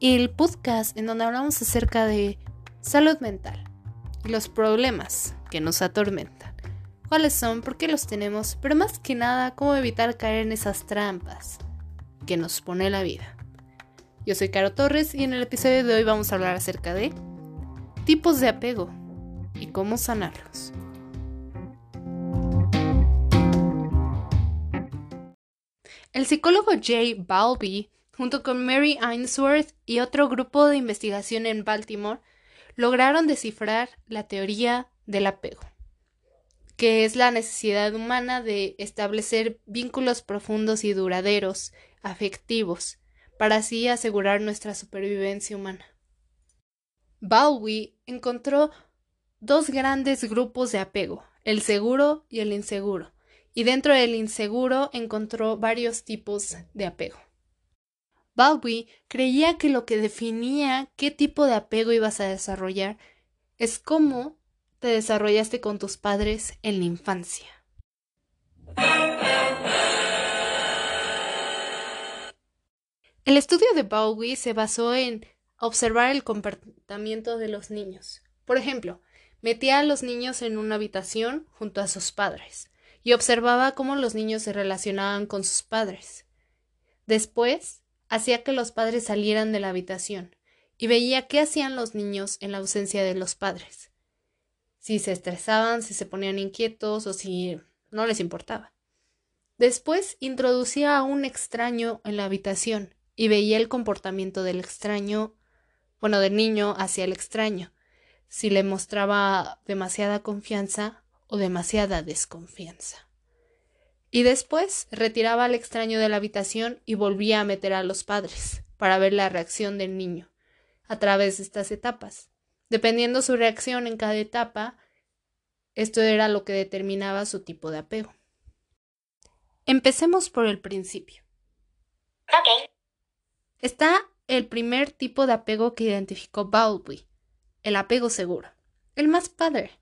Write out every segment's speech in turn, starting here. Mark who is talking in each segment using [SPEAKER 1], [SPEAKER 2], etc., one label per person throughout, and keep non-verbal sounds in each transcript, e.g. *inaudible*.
[SPEAKER 1] el podcast en donde hablamos acerca de salud mental y los problemas que nos atormentan. ¿Cuáles son? ¿Por qué los tenemos? Pero más que nada, cómo evitar caer en esas trampas que nos pone la vida. Yo soy Caro Torres y en el episodio de hoy vamos a hablar acerca de tipos de apego y cómo sanarlos. El psicólogo Jay Balby junto con Mary Ainsworth y otro grupo de investigación en Baltimore, lograron descifrar la teoría del apego, que es la necesidad humana de establecer vínculos profundos y duraderos, afectivos, para así asegurar nuestra supervivencia humana. Bowie encontró dos grandes grupos de apego, el seguro y el inseguro, y dentro del inseguro encontró varios tipos de apego. Bowie creía que lo que definía qué tipo de apego ibas a desarrollar es cómo te desarrollaste con tus padres en la infancia. El estudio de Bowie se basó en observar el comportamiento de los niños. Por ejemplo, metía a los niños en una habitación junto a sus padres y observaba cómo los niños se relacionaban con sus padres. Después, hacía que los padres salieran de la habitación y veía qué hacían los niños en la ausencia de los padres. Si se estresaban, si se ponían inquietos o si no les importaba. Después introducía a un extraño en la habitación y veía el comportamiento del extraño, bueno, del niño hacia el extraño, si le mostraba demasiada confianza o demasiada desconfianza y después retiraba al extraño de la habitación y volvía a meter a los padres para ver la reacción del niño a través de estas etapas. Dependiendo su reacción en cada etapa, esto era lo que determinaba su tipo de apego. Empecemos por el principio. Está el primer tipo de apego que identificó Bowlby, el apego seguro, el más padre.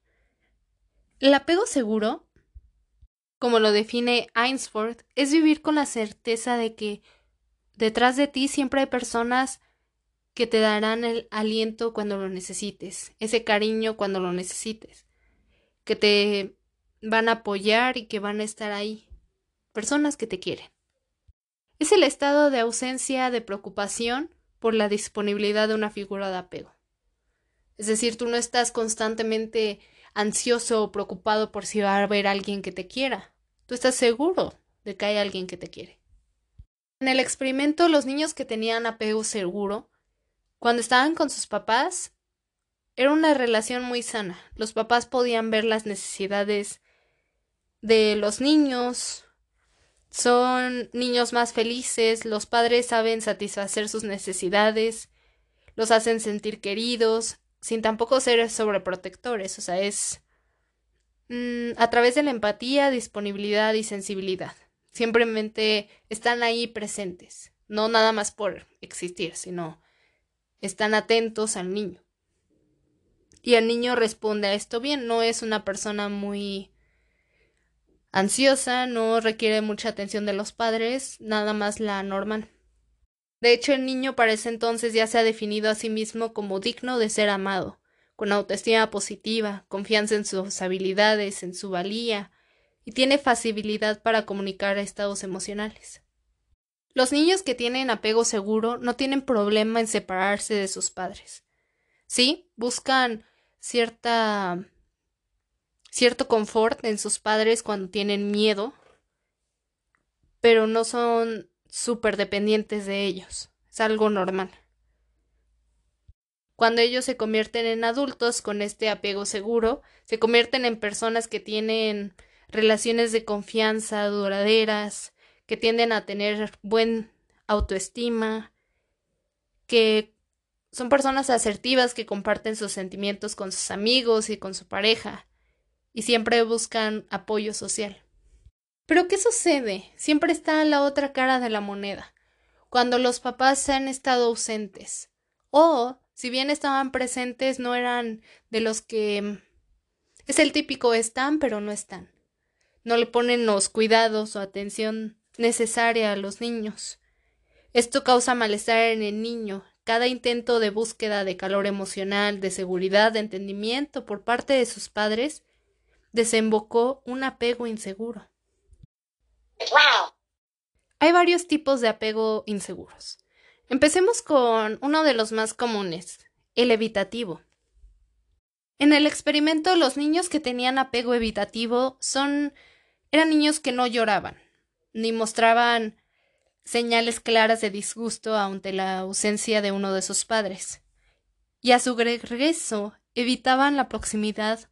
[SPEAKER 1] El apego seguro como lo define Ainsworth, es vivir con la certeza de que detrás de ti siempre hay personas que te darán el aliento cuando lo necesites, ese cariño cuando lo necesites, que te van a apoyar y que van a estar ahí, personas que te quieren. Es el estado de ausencia de preocupación por la disponibilidad de una figura de apego. Es decir, tú no estás constantemente ansioso o preocupado por si va a haber alguien que te quiera. Tú estás seguro de que hay alguien que te quiere. En el experimento, los niños que tenían apego seguro, cuando estaban con sus papás, era una relación muy sana. Los papás podían ver las necesidades de los niños, son niños más felices, los padres saben satisfacer sus necesidades, los hacen sentir queridos, sin tampoco ser sobreprotectores, o sea, es mm, a través de la empatía, disponibilidad y sensibilidad. Simplemente están ahí presentes, no nada más por existir, sino están atentos al niño. Y el niño responde a esto bien, no es una persona muy ansiosa, no requiere mucha atención de los padres, nada más la normal. De hecho, el niño para ese entonces ya se ha definido a sí mismo como digno de ser amado, con autoestima positiva, confianza en sus habilidades, en su valía, y tiene facilidad para comunicar estados emocionales. Los niños que tienen apego seguro no tienen problema en separarse de sus padres. Sí, buscan cierta cierto confort en sus padres cuando tienen miedo, pero no son súper dependientes de ellos. Es algo normal. Cuando ellos se convierten en adultos con este apego seguro, se convierten en personas que tienen relaciones de confianza duraderas, que tienden a tener buen autoestima, que son personas asertivas que comparten sus sentimientos con sus amigos y con su pareja, y siempre buscan apoyo social. Pero ¿qué sucede? Siempre está la otra cara de la moneda, cuando los papás han estado ausentes, o si bien estaban presentes, no eran de los que es el típico están pero no están. No le ponen los cuidados o atención necesaria a los niños. Esto causa malestar en el niño. Cada intento de búsqueda de calor emocional, de seguridad, de entendimiento por parte de sus padres desembocó un apego inseguro. Wow. Hay varios tipos de apego inseguros. Empecemos con uno de los más comunes, el evitativo. En el experimento, los niños que tenían apego evitativo son eran niños que no lloraban, ni mostraban señales claras de disgusto ante la ausencia de uno de sus padres. Y a su regreso evitaban la proximidad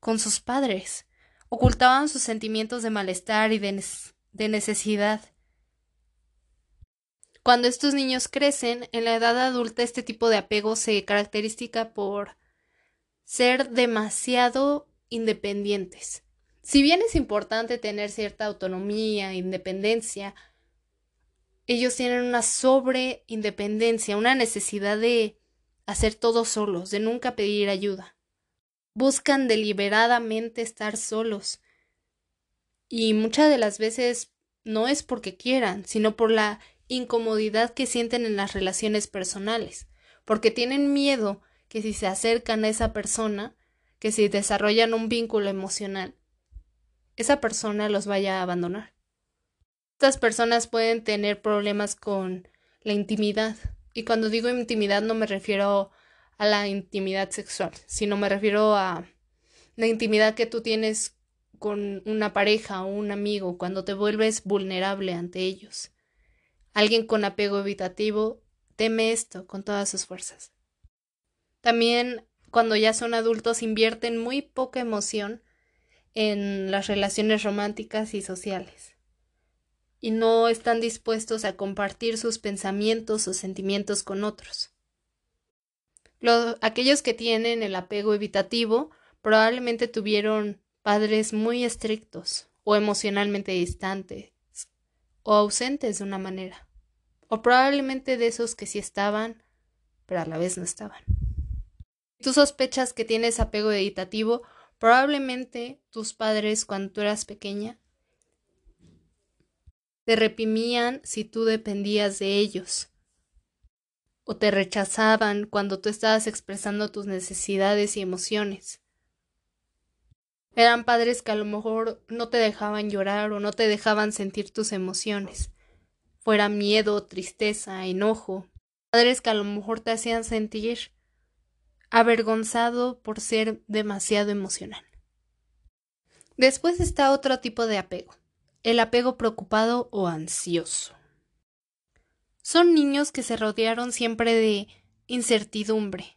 [SPEAKER 1] con sus padres, ocultaban sus sentimientos de malestar y de, de necesidad. Cuando estos niños crecen, en la edad adulta este tipo de apego se caracteriza por ser demasiado independientes. Si bien es importante tener cierta autonomía, independencia, ellos tienen una sobre independencia, una necesidad de hacer todo solos, de nunca pedir ayuda. Buscan deliberadamente estar solos. Y muchas de las veces no es porque quieran, sino por la incomodidad que sienten en las relaciones personales, porque tienen miedo que si se acercan a esa persona, que si desarrollan un vínculo emocional, esa persona los vaya a abandonar. Estas personas pueden tener problemas con la intimidad, y cuando digo intimidad no me refiero a la intimidad sexual, sino me refiero a la intimidad que tú tienes con una pareja o un amigo cuando te vuelves vulnerable ante ellos. Alguien con apego evitativo teme esto con todas sus fuerzas. También cuando ya son adultos invierten muy poca emoción en las relaciones románticas y sociales y no están dispuestos a compartir sus pensamientos o sentimientos con otros. aquellos que tienen el apego evitativo probablemente tuvieron padres muy estrictos o emocionalmente distantes o ausentes de una manera, o probablemente de esos que sí estaban, pero a la vez no estaban. Tú sospechas que tienes apego evitativo, probablemente tus padres cuando tú eras pequeña te reprimían si tú dependías de ellos, o te rechazaban cuando tú estabas expresando tus necesidades y emociones. Eran padres que a lo mejor no te dejaban llorar o no te dejaban sentir tus emociones, fuera miedo, tristeza, enojo. Padres que a lo mejor te hacían sentir avergonzado por ser demasiado emocional. Después está otro tipo de apego, el apego preocupado o ansioso. Son niños que se rodearon siempre de incertidumbre.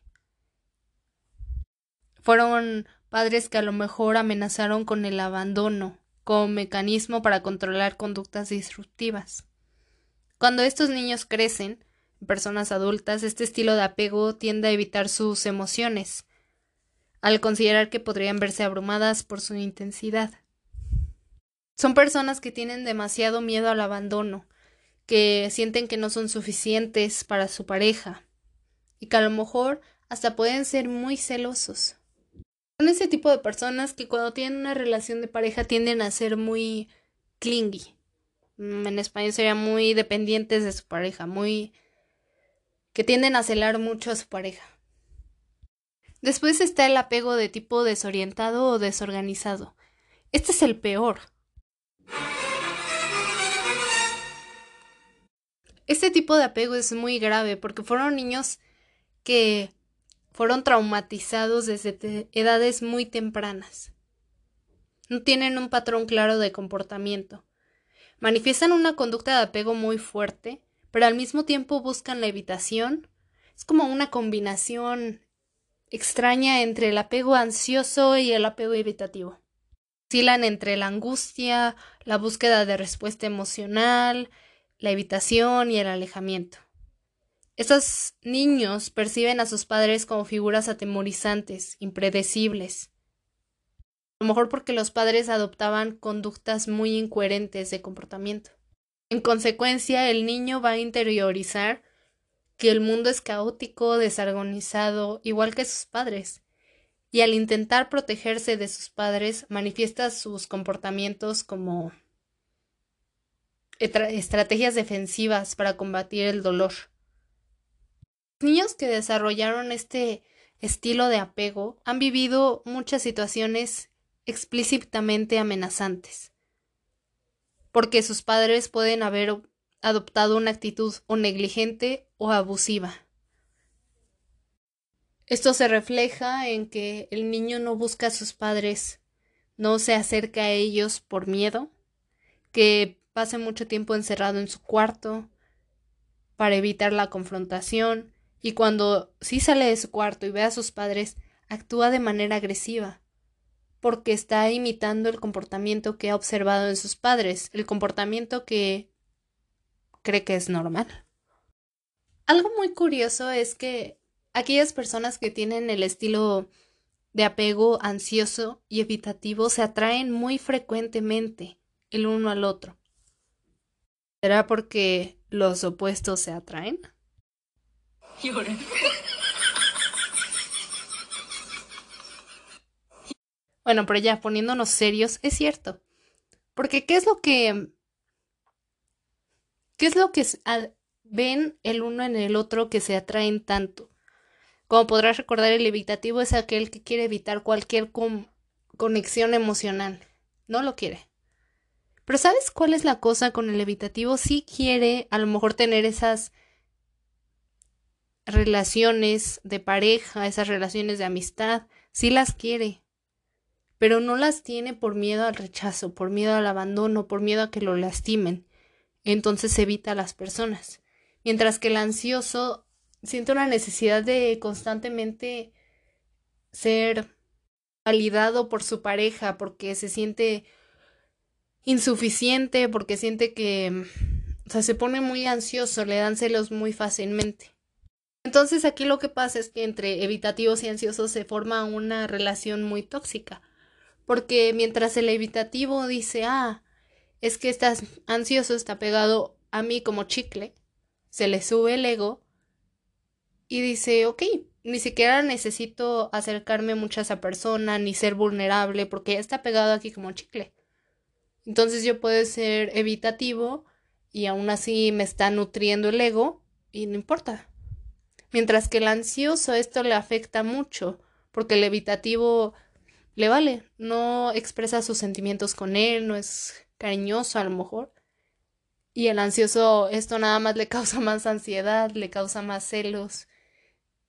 [SPEAKER 1] Fueron padres que a lo mejor amenazaron con el abandono como mecanismo para controlar conductas disruptivas. Cuando estos niños crecen, personas adultas, este estilo de apego tiende a evitar sus emociones, al considerar que podrían verse abrumadas por su intensidad. Son personas que tienen demasiado miedo al abandono, que sienten que no son suficientes para su pareja y que a lo mejor hasta pueden ser muy celosos. Son ese tipo de personas que cuando tienen una relación de pareja tienden a ser muy clingy. Mm, en español sería muy dependientes de su pareja, muy que tienden a celar mucho a su pareja. Después está el apego de tipo desorientado o desorganizado. Este es el peor. Este tipo de apego es muy grave porque fueron niños que fueron traumatizados desde edades muy tempranas. No tienen un patrón claro de comportamiento. Manifiestan una conducta de apego muy fuerte pero al mismo tiempo buscan la evitación. Es como una combinación extraña entre el apego ansioso y el apego evitativo. Oscilan entre la angustia, la búsqueda de respuesta emocional, la evitación y el alejamiento. Estos niños perciben a sus padres como figuras atemorizantes, impredecibles. A lo mejor porque los padres adoptaban conductas muy incoherentes de comportamiento. En consecuencia, el niño va a interiorizar que el mundo es caótico, desorganizado, igual que sus padres, y al intentar protegerse de sus padres manifiesta sus comportamientos como estrategias defensivas para combatir el dolor. Niños que desarrollaron este estilo de apego han vivido muchas situaciones explícitamente amenazantes, porque sus padres pueden haber adoptado una actitud o negligente o abusiva. Esto se refleja en que el niño no busca a sus padres, no se acerca a ellos por miedo, que pase mucho tiempo encerrado en su cuarto para evitar la confrontación y cuando sí sale de su cuarto y ve a sus padres, actúa de manera agresiva, porque está imitando el comportamiento que ha observado en sus padres, el comportamiento que cree que es normal. Algo muy curioso es que aquellas personas que tienen el estilo de apego ansioso y evitativo se atraen muy frecuentemente el uno al otro. ¿Será porque los opuestos se atraen? Bueno, pero ya poniéndonos serios, es cierto. Porque ¿qué es lo que... ¿Qué es lo que ven el uno en el otro que se atraen tanto? Como podrás recordar, el evitativo es aquel que quiere evitar cualquier conexión emocional. No lo quiere. Pero ¿sabes cuál es la cosa con el evitativo? Sí quiere a lo mejor tener esas relaciones de pareja, esas relaciones de amistad, sí las quiere, pero no las tiene por miedo al rechazo, por miedo al abandono, por miedo a que lo lastimen. Entonces evita a las personas. Mientras que el ansioso siente una necesidad de constantemente ser validado por su pareja porque se siente insuficiente porque siente que o sea, se pone muy ansioso, le dan celos muy fácilmente. Entonces aquí lo que pasa es que entre evitativos y ansiosos se forma una relación muy tóxica. Porque mientras el evitativo dice, ah, es que estás ansioso, está pegado a mí como chicle, se le sube el ego y dice, ok, ni siquiera necesito acercarme mucho a esa persona, ni ser vulnerable, porque ya está pegado aquí como chicle. Entonces yo puedo ser evitativo y aún así me está nutriendo el ego y no importa. Mientras que el ansioso esto le afecta mucho porque el evitativo le vale, no expresa sus sentimientos con él, no es cariñoso a lo mejor. Y el ansioso esto nada más le *laughs* causa más ansiedad, le causa más celos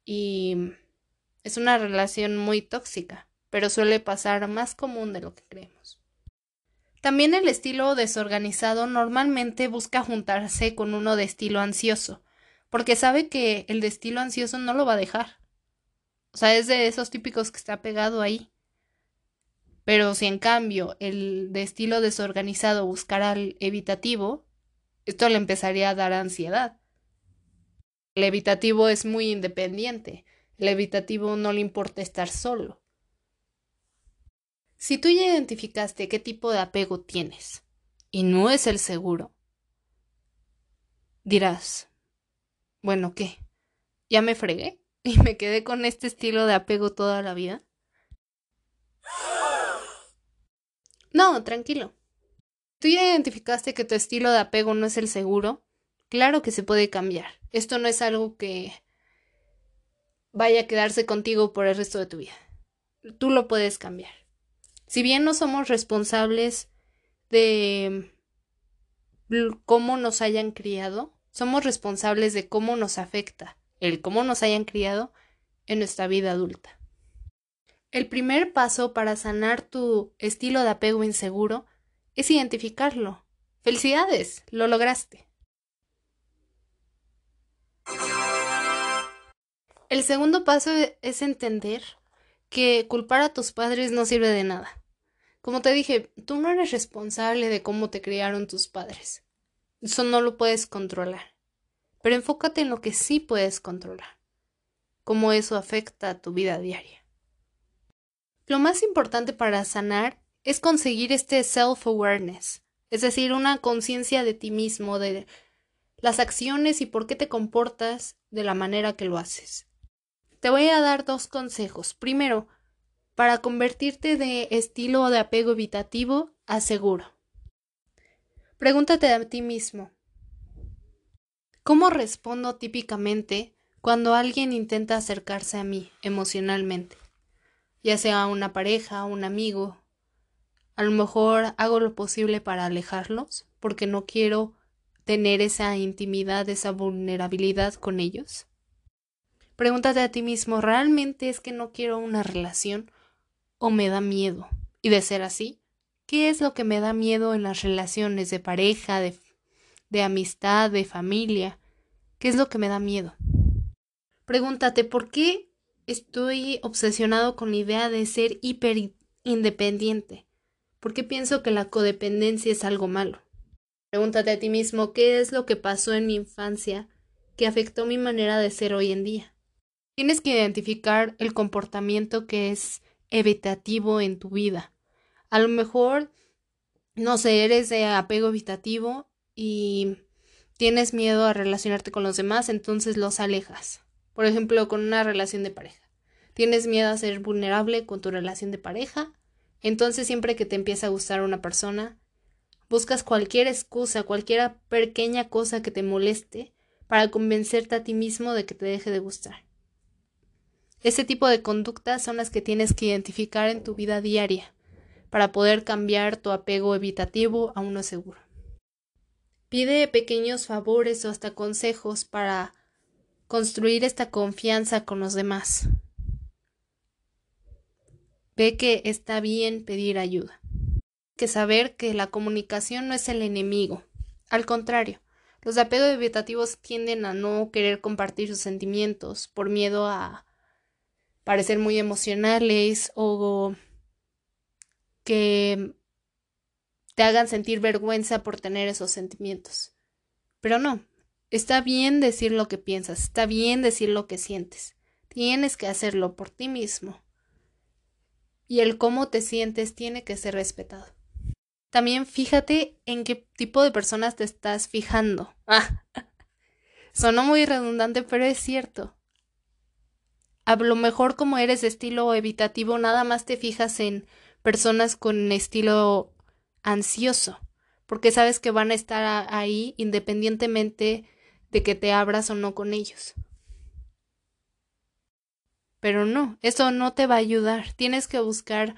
[SPEAKER 1] y es una relación muy tóxica, pero suele pasar más común de lo que creemos. También el estilo desorganizado normalmente busca juntarse con uno de estilo ansioso, porque sabe que el de estilo ansioso no lo va a dejar. O sea, es de esos típicos que está pegado ahí. Pero si en cambio el de desorganizado buscara al evitativo, esto le empezaría a dar ansiedad. El evitativo es muy independiente. El evitativo no le importa estar solo. Si tú ya identificaste qué tipo de apego tienes y no es el seguro, dirás, bueno, ¿qué? ¿Ya me fregué? *laughs* ¿Y me quedé con este estilo de apego toda la vida? No, tranquilo. ¿Tú ya identificaste que tu estilo de apego no es el seguro? Claro que se puede cambiar. Esto no es algo que vaya a quedarse contigo por el resto de tu vida. Tú lo puedes cambiar. Si bien no somos responsables de cómo nos hayan criado, somos responsables de cómo nos afecta el cómo nos hayan criado en nuestra vida adulta. El primer paso para sanar tu estilo de apego inseguro es identificarlo. Felicidades, lo lograste. El segundo paso es entender que culpar a tus padres no sirve de nada. Como te dije, tú no eres responsable de cómo te criaron tus padres. Eso no lo puedes controlar. pero enfócate en lo que sí puedes controlar, cómo eso afecta a tu vida diaria. Lo más importante para sanar es conseguir este self-awareness, es decir, una conciencia de ti mismo, de las acciones y por qué te comportas de la manera que lo haces. Te voy a dar dos consejos. Primero, para convertirte de estilo de apego evitativo a seguro. Pregúntate a ti mismo, ¿cómo respondo típicamente cuando alguien intenta acercarse a mí emocionalmente? Ya sea una pareja, un amigo. A lo mejor hago lo posible para alejarlos porque no quiero tener esa intimidad, esa vulnerabilidad con ellos? Pregúntate a ti mismo, ¿realmente es que no quiero una relación o me da miedo? Y de ser así, ¿qué es lo que me da miedo en las relaciones de pareja, de, de amistad, de familia? ¿Qué es lo que me da miedo? Pregúntate, ¿por qué estoy obsesionado con la idea de ser hiper independiente? ¿Por qué pienso que la codependencia es algo malo? Pregúntate a ti mismo qué es lo que pasó en mi infancia que afectó mi manera de ser hoy en día. Tienes que identificar el comportamiento que es evitativo en tu vida. A lo mejor, no sé, eres de apego evitativo y tienes miedo a relacionarte con los demás, entonces los alejas. Por ejemplo, con una relación de pareja. Tienes miedo a ser vulnerable con tu relación de pareja, entonces siempre que te empieza a gustar una persona, Buscas cualquier excusa, cualquier pequeña cosa que te moleste para convencerte a ti mismo de que te deje de gustar. Ese tipo de conductas son las que tienes que identificar en tu vida diaria para poder cambiar tu apego evitativo a uno seguro. Pide pequeños favores o hasta consejos para construir esta confianza con los demás. Ve que está bien pedir ayuda que saber que la comunicación no es el enemigo. Al contrario, los apegos evitativos tienden a no querer compartir sus sentimientos por miedo a parecer muy emocionales o que te hagan sentir vergüenza por tener esos sentimientos. Pero no, está bien decir lo que piensas, está bien decir lo que sientes. Tienes que hacerlo por ti mismo. Y el cómo te sientes tiene que ser respetado. También fíjate en qué tipo de personas te estás fijando. Ah, *laughs* sonó muy redundante, pero es cierto. A lo mejor como eres de estilo evitativo, nada más te fijas en personas con estilo ansioso, porque sabes que van a estar ahí independientemente de que te abras o no con ellos. Pero no, eso no te va a ayudar. Tienes que buscar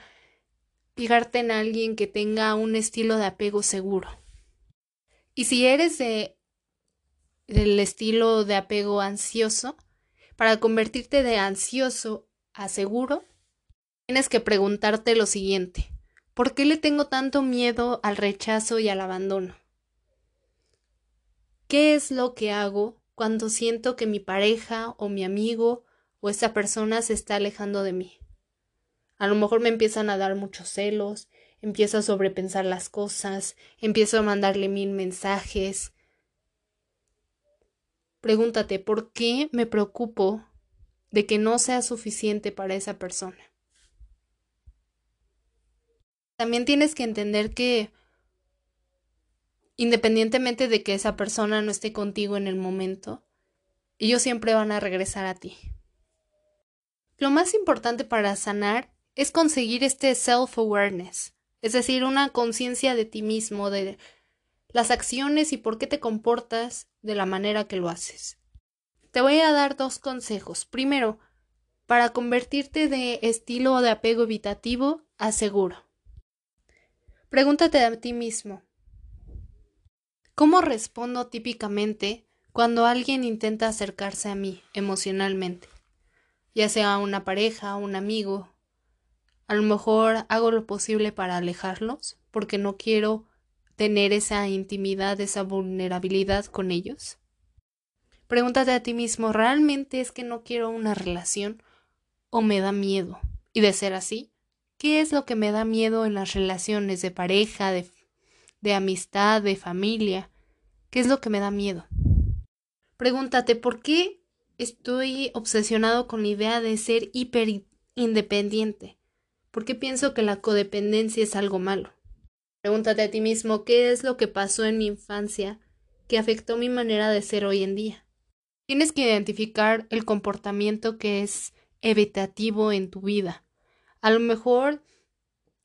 [SPEAKER 1] fijarte en alguien que tenga un estilo de apego seguro. Y si eres de del estilo de apego ansioso, para convertirte de ansioso a seguro, tienes que preguntarte lo siguiente. ¿Por qué le tengo tanto miedo al rechazo y al abandono? ¿Qué es lo que hago cuando siento que mi pareja o mi amigo o esa persona se está alejando de mí? A lo mejor me empiezan a dar muchos celos, empiezo a sobrepensar las cosas, empiezo a mandarle mil mensajes. Pregúntate, ¿por qué me preocupo de que no sea suficiente para esa persona? También tienes que entender que independientemente de que esa persona no esté contigo en el momento, ellos siempre van a regresar a ti. Lo más importante para sanar es conseguir este self-awareness, es decir, una conciencia de ti mismo, de las acciones y por qué te comportas de la manera que lo haces. Te voy a dar dos consejos. Primero, para convertirte de estilo de apego evitativo a seguro. Pregúntate a ti mismo, ¿cómo respondo típicamente cuando alguien intenta acercarse a mí emocionalmente? Ya sea una pareja, un amigo, a lo mejor hago lo posible para alejarlos porque no quiero tener esa intimidad, esa vulnerabilidad con ellos. Pregúntate a ti mismo, ¿realmente es que no quiero una relación o me da miedo? Y de ser así, ¿qué es lo que me da miedo en las relaciones de pareja, de, de amistad, de familia? ¿Qué es lo que me da miedo? Pregúntate por qué estoy obsesionado con la idea de ser hiper independiente. ¿Por qué pienso que la codependencia es algo malo? Pregúntate a ti mismo qué es lo que pasó en mi infancia que afectó mi manera de ser hoy en día. Tienes que identificar el comportamiento que es evitativo en tu vida. A lo mejor,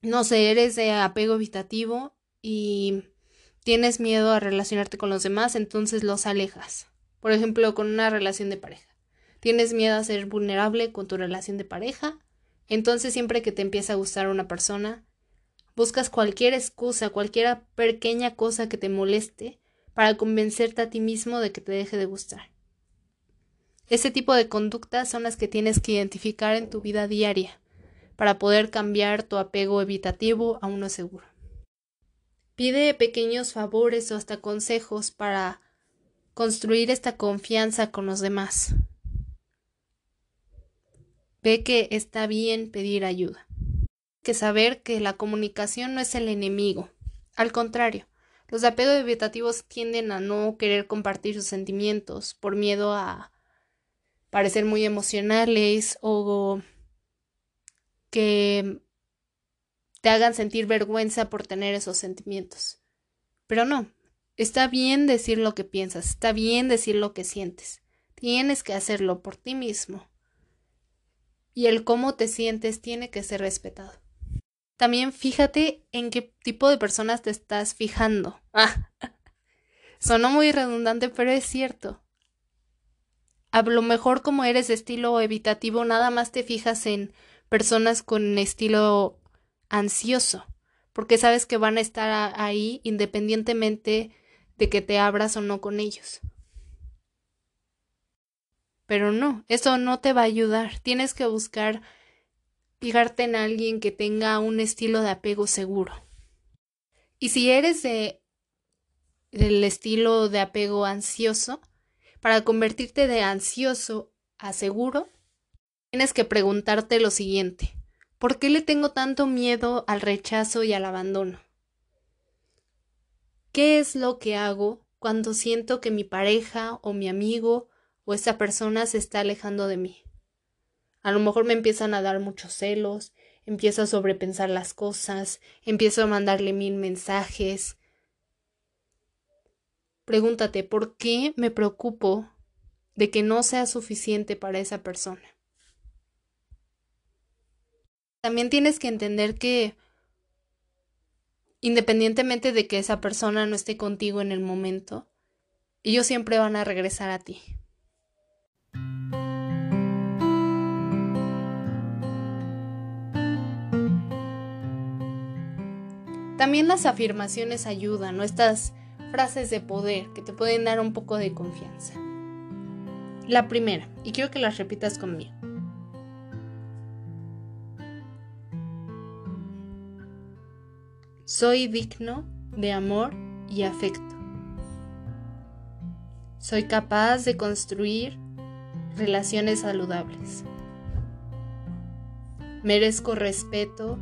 [SPEAKER 1] no sé, eres de apego evitativo y tienes miedo a relacionarte con los demás, entonces los alejas. Por ejemplo, con una relación de pareja. Tienes miedo a ser vulnerable con tu relación de pareja, entonces siempre que te empieza a gustar una persona, buscas cualquier excusa, cualquier pequeña cosa que te moleste para convencerte a ti mismo de que te deje de gustar. Ese tipo de conductas son las que tienes que identificar en tu vida diaria para poder cambiar tu apego evitativo a uno seguro. Pide pequeños favores o hasta consejos para construir esta confianza con los demás. Ve que está bien pedir ayuda. Que saber que la comunicación no es el enemigo. Al contrario, los apegos evitativos tienden a no querer compartir sus sentimientos por miedo a parecer muy emocionales o que te hagan sentir vergüenza por tener esos sentimientos. Pero no, está bien decir lo que piensas, está bien decir lo que sientes. Tienes que hacerlo por ti mismo. Y el cómo te sientes tiene que ser respetado. También fíjate en qué tipo de personas te estás fijando. Ah, *laughs* sonó muy redundante, pero es cierto. A lo mejor como eres de estilo evitativo, nada más te fijas en personas con estilo ansioso, porque sabes que van a estar ahí independientemente de que te abras o no con ellos. Pero no, eso no te va a ayudar. Tienes que buscar fijarte en alguien que tenga un estilo de apego seguro. Y si eres de del estilo de apego ansioso, para convertirte de ansioso a seguro, tienes que preguntarte lo siguiente. ¿Por qué le tengo tanto miedo al rechazo y al abandono? ¿Qué es lo que hago cuando siento que mi pareja o mi amigo o esa persona se está alejando de mí? A lo mejor me empiezan a dar muchos celos, empiezo a sobrepensar las cosas, empiezo a mandarle mil mensajes. Pregúntate, ¿por qué me preocupo de que no sea suficiente para esa persona? También tienes que entender que independientemente de que esa persona no esté contigo en el momento, ellos siempre van a regresar a ti. También las afirmaciones ayudan, ¿no? Estas frases de poder que te pueden dar un poco de confianza. La primera, y quiero que las repitas conmigo. Soy digno de amor y afecto. Soy capaz de construir relaciones saludables. Merezco respeto,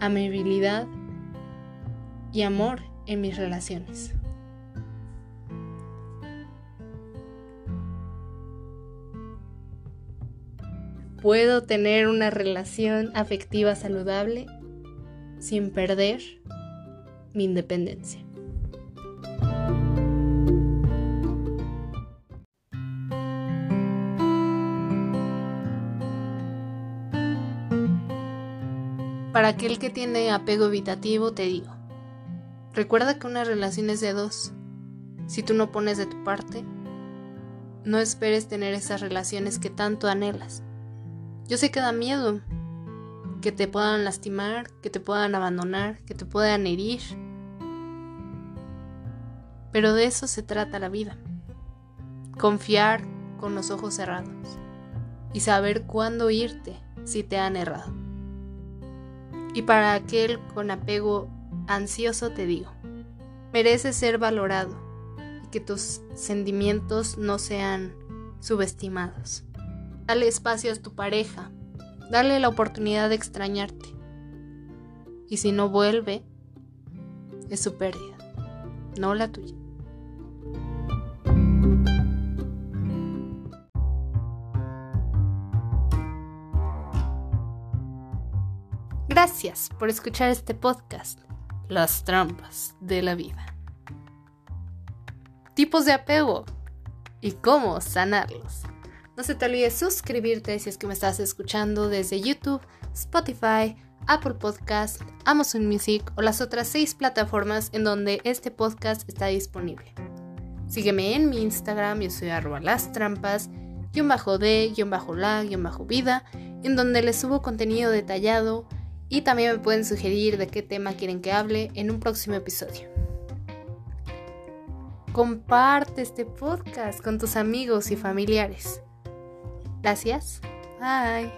[SPEAKER 1] amabilidad y amor en mis relaciones. Puedo tener una relación afectiva saludable sin perder mi independencia. Para aquel que tiene apego evitativo, te digo, recuerda que una relación es de dos. Si tú no pones de tu parte, no esperes tener esas relaciones que tanto anhelas. Yo sé que da miedo, que te puedan lastimar, que te puedan abandonar, que te puedan herir. Pero de eso se trata la vida. Confiar con los ojos cerrados y saber cuándo irte si te han errado. Y para aquel con apego ansioso te digo, mereces ser valorado y que tus sentimientos no sean subestimados. Dale espacio a tu pareja, Dale la oportunidad de extrañarte. Y si no vuelve, es su pérdida, no la tuya. Gracias por escuchar este podcast, Las trampas de la vida. Tipos de apego y cómo sanarlos. No se te olvide suscribirte si es que me estás escuchando desde YouTube, Spotify, Apple Podcast, Amazon Music o las otras seis plataformas en donde este podcast está disponible. Sígueme en mi Instagram, yo soy arroba las trampas, guion bajo de, guion bajo la, guion bajo vida, en donde les subo contenido detallado y también me pueden sugerir de qué tema quieren que hable en un próximo episodio. Comparte este podcast con tus amigos y familiares. Gracias. Bye.